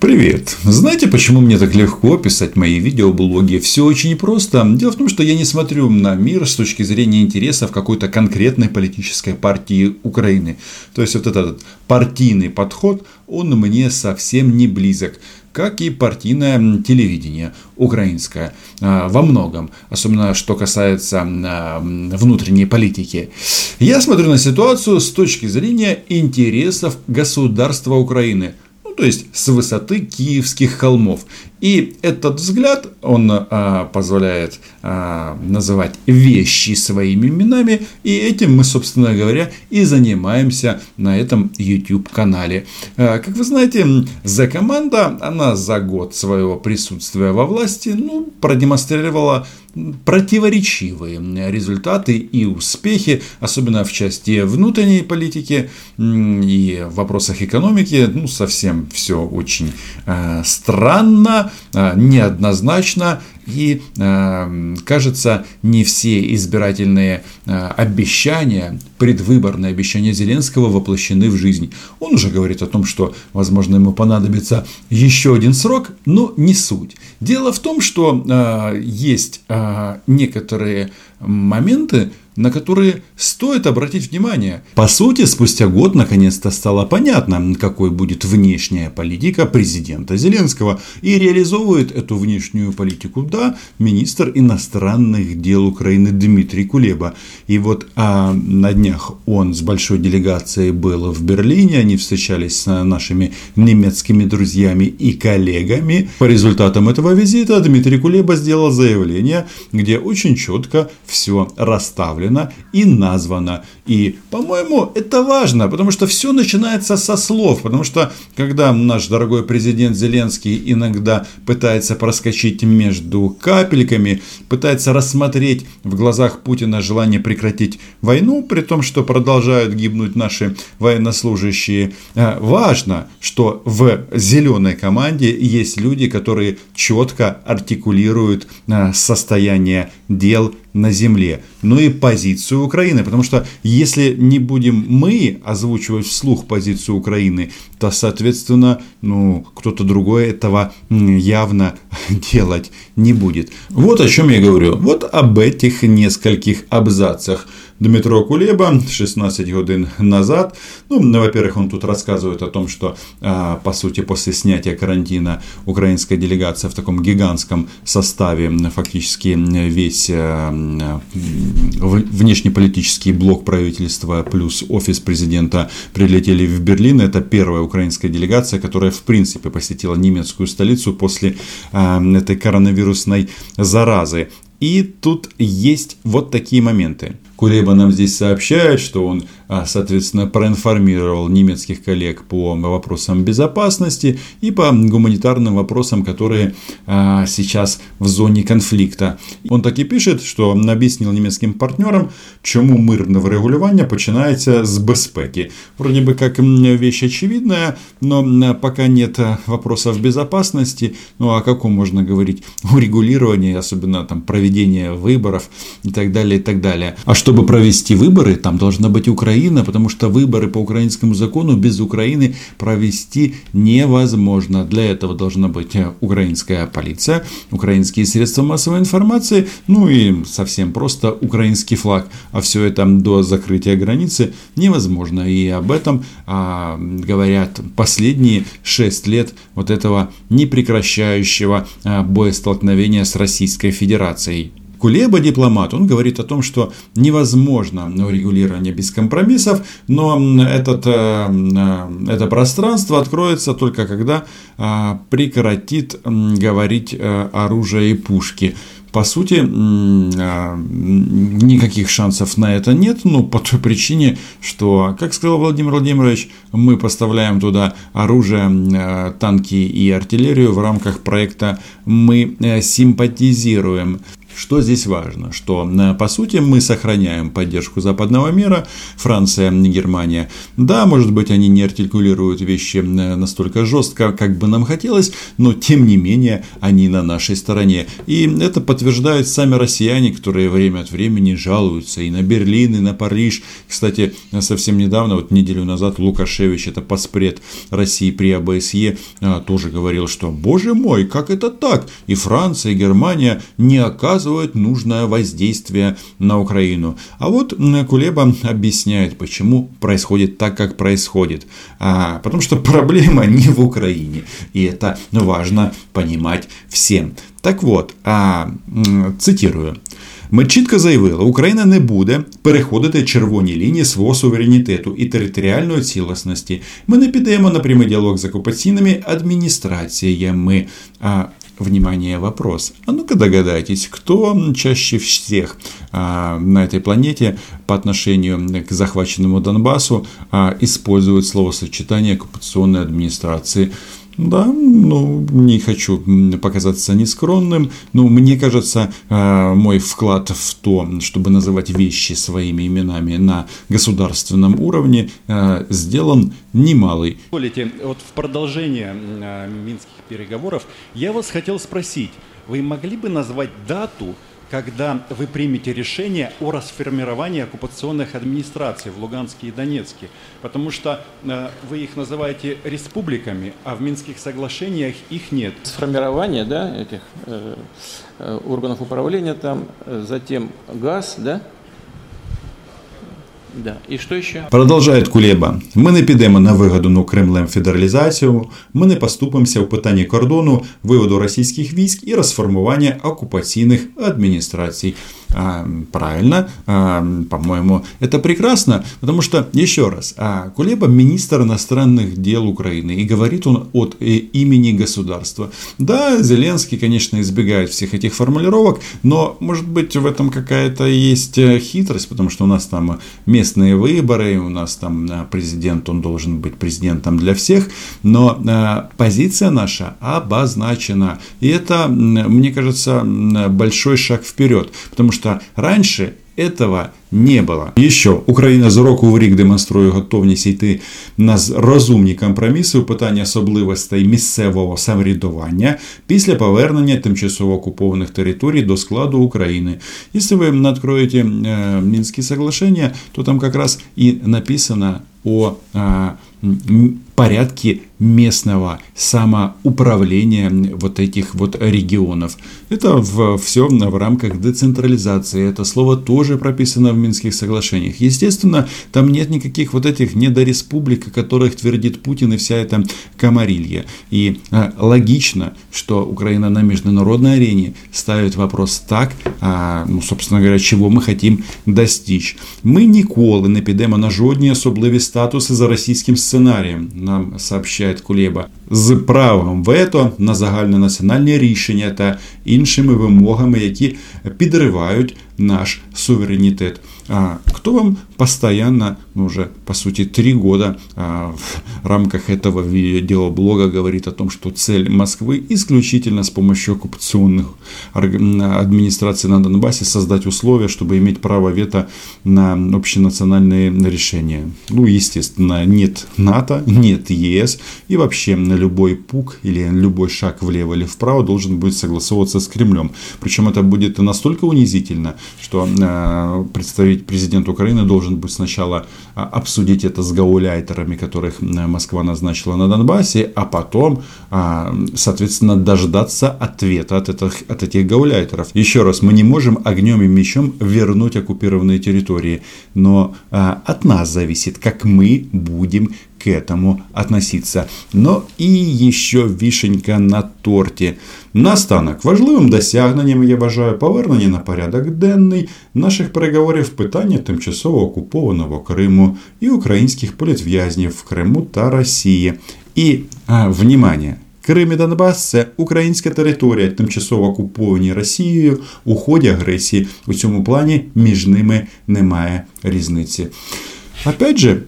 Привет! Знаете, почему мне так легко писать мои видеоблоги? Все очень просто. Дело в том, что я не смотрю на мир с точки зрения интересов какой-то конкретной политической партии Украины. То есть, вот этот партийный подход, он мне совсем не близок как и партийное телевидение украинское а, во многом, особенно что касается а, внутренней политики. Я смотрю на ситуацию с точки зрения интересов государства Украины – ну, то есть с высоты киевских холмов. И этот взгляд, он а, позволяет а, называть вещи своими именами, и этим мы, собственно говоря, и занимаемся на этом YouTube-канале. А, как вы знаете, за команда, она за год своего присутствия во власти, ну, продемонстрировала противоречивые результаты и успехи, особенно в части внутренней политики и в вопросах экономики. Ну, совсем все очень э, странно, э, неоднозначно и, э, кажется, не все избирательные э, обещания, предвыборные обещания Зеленского воплощены в жизнь. Он уже говорит о том, что, возможно, ему понадобится еще один срок, но не суть. Дело в том, что есть некоторые моменты, на которые стоит обратить внимание. По сути, спустя год наконец-то стало понятно, какой будет внешняя политика президента Зеленского. И реализовывает эту внешнюю политику, да, министр иностранных дел Украины Дмитрий Кулеба. И вот а, на днях он с большой делегацией был в Берлине, они встречались с нашими немецкими друзьями и коллегами. По результатам этого визита Дмитрий Кулеба сделал заявление, где очень четко все расставлено представлена и названа. И, по-моему, это важно, потому что все начинается со слов. Потому что, когда наш дорогой президент Зеленский иногда пытается проскочить между капельками, пытается рассмотреть в глазах Путина желание прекратить войну, при том, что продолжают гибнуть наши военнослужащие, э, важно, что в зеленой команде есть люди, которые четко артикулируют э, состояние дел на земле, но и позицию Украины. Потому что если не будем мы озвучивать вслух позицию Украины, то, соответственно, ну, кто-то другой этого явно делать не будет. Вот о чем я говорю. Вот об этих нескольких абзацах. Дмитро Кулеба 16 годин назад. Ну, во-первых, он тут рассказывает о том, что, а, по сути, после снятия карантина украинская делегация в таком гигантском составе, фактически весь а, внешнеполитический блок правительства плюс офис президента прилетели в Берлин. Это первая украинская делегация, которая, в принципе, посетила немецкую столицу после а, этой коронавирусной заразы. И тут есть вот такие моменты. Кулеба нам здесь сообщает, что он а, соответственно, проинформировал немецких коллег по вопросам безопасности и по гуманитарным вопросам, которые а, сейчас в зоне конфликта. Он так и пишет, что объяснил немецким партнерам, чему мирне врегулювання починается с безпеки. Вроде бы как вещь очевидная, но пока нет вопросов безопасности, ну о каком можно говорить урегулировании, особенно там проведения выборов и так далее, и так далее. А чтобы провести выборы, там должна быть Украина потому что выборы по украинскому закону без Украины провести невозможно. Для этого должна быть украинская полиция, украинские средства массовой информации, ну и совсем просто украинский флаг. А все это до закрытия границы невозможно. И об этом а, говорят последние шесть лет вот этого непрекращающего а, боестолкновения с Российской Федерацией. Кулеба дипломат, он говорит о том, что невозможно урегулирование без компромиссов, но этот, э, э, это пространство откроется только когда э, прекратит говорить оружие и пушки. По сути, никаких шансов на это нет, но по той причине, что, как сказал Владимир Владимирович, мы поставляем туда оружие, танки и артиллерию в рамках проекта «Мы симпатизируем». Что здесь важно? Что, э, по сути, мы сохраняем поддержку западного мира, Франция, Германия. Да, может быть, они не артикулируют вещи э, настолько жестко, как бы нам хотелось, но, тем не менее, они на нашей стороне. И это подтверждают сами россияне, которые время от времени жалуются и на Берлин, и на Париж. Кстати, совсем недавно, вот неделю назад, Лукашевич, это поспред России при АБСЕ, э, тоже говорил, что, боже мой, как это так? И Франция, и Германия не оказывают оказывают нужное воздействие на Украину. А вот Кулеба объясняет, почему происходит так, как происходит. А, потому что проблема не в Украине. И это важно понимать всем. Так вот, а, цитирую. Ми чітко заявили, Україна не буде переходити червоні лінії свого суверенітету і територіальної цілісності. Ми не підемо на прямий діалог з окупаційними адміністраціями. Внимание, вопрос. А ну-ка догадайтесь, кто чаще всех на этой планете по отношению к захваченному Донбассу а, использует словосочетание оккупационной администрации? Да, ну, не хочу показаться нескромным, но мне кажется, э, мой вклад в то, чтобы называть вещи своими именами на государственном уровне, э, сделан немалый. Позволите, вот в продолжение э, минских переговоров я вас хотел спросить, вы могли бы назвать дату, когда вы примете решение о расформировании оккупационных администраций в Луганске и Донецке. Потому что э, вы их называете республиками, а в Минских соглашениях их нет. Сформирование да, этих э, э органов управления там, э, затем газ, да, Да. І що ще? Продовжає Кулеба. Ми не підемо на вигадану Кремлем федералізацію, ми не поступимося в питанні кордону, виводу російських військ і розформування окупаційних адміністрацій. А, правильно, а, по-моему, это прекрасно, потому что, еще раз, а, Кулеба министр иностранных дел Украины, и говорит он от э, имени государства. Да, Зеленский, конечно, избегает всех этих формулировок, но, может быть, в этом какая-то есть э, хитрость, потому что у нас там местные выборы, у нас там президент, он должен быть президентом для всех, но позиция наша обозначена. И это, мне кажется, большой шаг вперед, потому что что раньше этого не було. І що Україна з року в рік демонструє готовність йти на розумні компроміси у питанні особливостей місцевого самоврядування після повернення тимчасово окупованих територій до складу України. Якщо ви надкроєте э, Мінські соглашення, то там якраз і написано о э, порядке местного самоуправления вот этих вот регионов. Это в, все в рамках децентрализации. Это слово тоже прописано в Минских соглашениях. Естественно, там нет никаких вот этих недореспублик, о которых твердит Путин и вся эта комарилья. И а, логично, что Украина на международной арене ставит вопрос так, а, ну, собственно говоря, чего мы хотим достичь. Мы ніколи не підемо на жодні особливі статуси за російським сценарієм, нам сообщает Кулеба, з правом вето на загальнонаціональні рішення та іншими вимогами, які підривають наш суверенитет. А кто вам постоянно, ну, уже по сути три года а, в рамках этого видеоблога говорит о том, что цель Москвы исключительно с помощью оккупационных администраций на Донбассе создать условия, чтобы иметь право вето на общенациональные решения. Ну, естественно, нет НАТО, нет ЕС и вообще на любой пук или любой шаг влево или вправо должен будет согласовываться с Кремлем. Причем это будет настолько унизительно, что э, представить президент Украины должен быть сначала а, обсудить это с гауляйтерами, которых Москва назначила на Донбассе, а потом, а, соответственно, дождаться ответа от этих, от этих гауляйтеров. Еще раз, мы не можем огнем и мечом вернуть оккупированные территории, но а, от нас зависит, как мы будем к этому относиться. Но і еще вишенька на торті. Наостанок важливим досягненням я вважаю повернення на порядок денний наших переговорів питання тимчасово окупованого Криму і українських політв'язнів в Криму та Росії. І а, внимание! Крим і Донбас це українська територія, тимчасово окуповані Росією у ході агресії. У цьому плані між ними немає різниці. Опять же,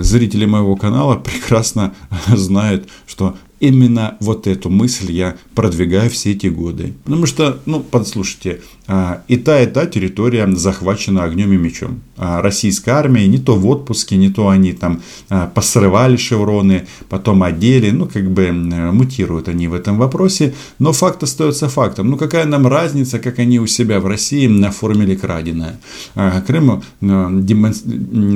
зрители моего канала прекрасно знают, что именно вот эту мысль я продвигаю все эти годы. Потому что, ну, послушайте, а, и та, и та территория захвачена огнем и мечом. А, российская армия не то в отпуске, не то они там а, посрывали шевроны, потом одели, ну, как бы мутируют они в этом вопросе, но факт остается фактом. Ну, какая нам разница, как они у себя в России оформили краденое. Крым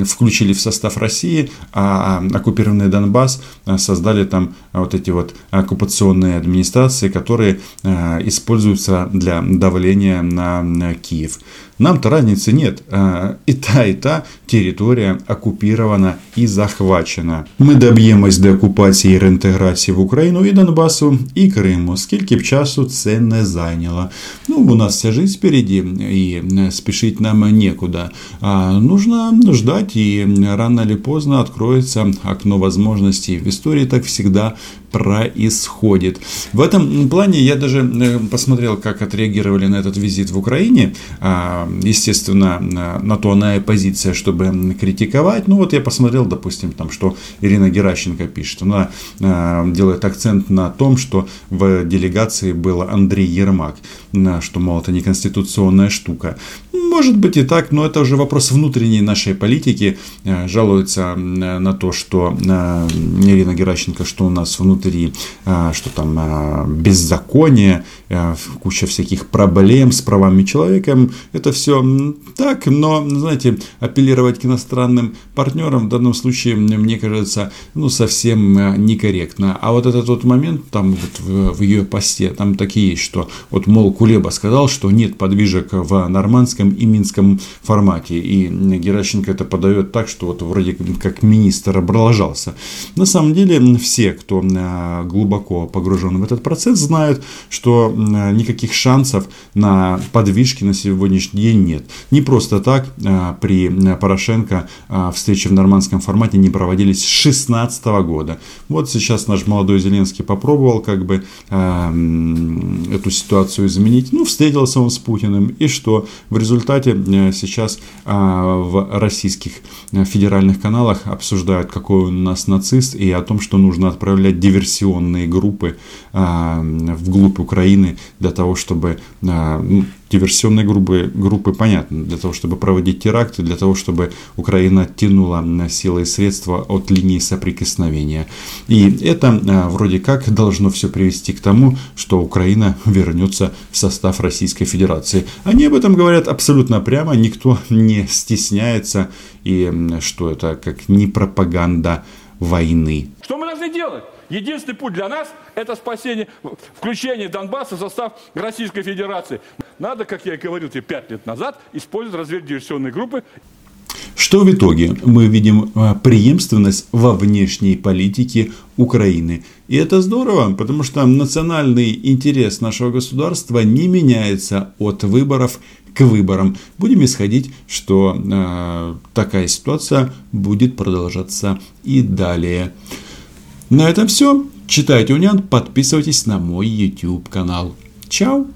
включили в состав России, а оккупированный Донбасс создали там вот эти вот оккупационные администрации, которые используются для давления на на Киев. Нам-то разницы нет. А, и та, и та территория оккупирована и захвачена. Ми доб'ємось деокупації і реінтеграції в Україну і Донбасу, і Криму. Скільки б часу це не зайняло. Ну, у нас вся жизнь впереди, и спешить нам некуда. А нужно ждать, и рано или поздно откроется окно возможностей. В истории так всегда происходит. В этом плане я даже э, посмотрел, как отреагировали на этот визит в Украине. А, естественно, на то она и позиция, чтобы критиковать. Ну вот я посмотрел, допустим, там, что Ирина Геращенко пишет. Она а, делает акцент на том, что в делегации был Андрей Ермак, что, мол, это неконституционная штука. Может быть и так, но это уже вопрос внутренней нашей политики. А, жалуется на то, что Ирина Геращенко, что у нас внутри, что там беззаконие, куча всяких проблем с правами человека. Это все так, но, знаете, апеллировать к иностранным партнерам в данном случае, мне кажется, ну, совсем э, некорректно. А вот этот вот момент, там вот в, в ее посте, там такие что вот, мол, Кулеба сказал, что нет подвижек в нормандском и минском формате. И Геращенко это подает так, что вот вроде как министр облажался. На самом деле, все, кто э, глубоко погружен в этот процесс, знают, что никаких шансов на подвижки на сегодняшний день нет. Не просто так а, при Порошенко а, встречи в нормандском формате не проводились с 2016 года. Вот сейчас наш молодой Зеленский попробовал как бы эту ситуацию изменить. Ну, встретился он с Путиным. И что? В результате сейчас в российских федеральных каналах обсуждают, какой у нас нацист, и о том, что нужно отправлять диверсионные группы вглубь Украины для того, чтобы ну, диверсионные группы, группы понятно, для того, чтобы проводить теракты, для того, чтобы Украина оттянула силы и средства от линии соприкосновения. И это а, вроде как должно все привести к тому, что Украина вернется в состав Российской Федерации. Они об этом говорят абсолютно прямо, никто не стесняется, и что это как не пропаганда войны. Что мы должны делать? Единственный путь для нас – это спасение, включение Донбасса в состав Российской Федерации. Надо, как я и говорил тебе пять лет назад, использовать разведдиверсионные группы. Что в итоге? Мы видим а, преемственность во внешней политике Украины. И это здорово, потому что национальный интерес нашего государства не меняется от выборов к выборам. Будем исходить, что э, такая ситуация будет продолжаться и далее. На этом все. Читайте Униан, подписывайтесь на мой YouTube канал. Чао!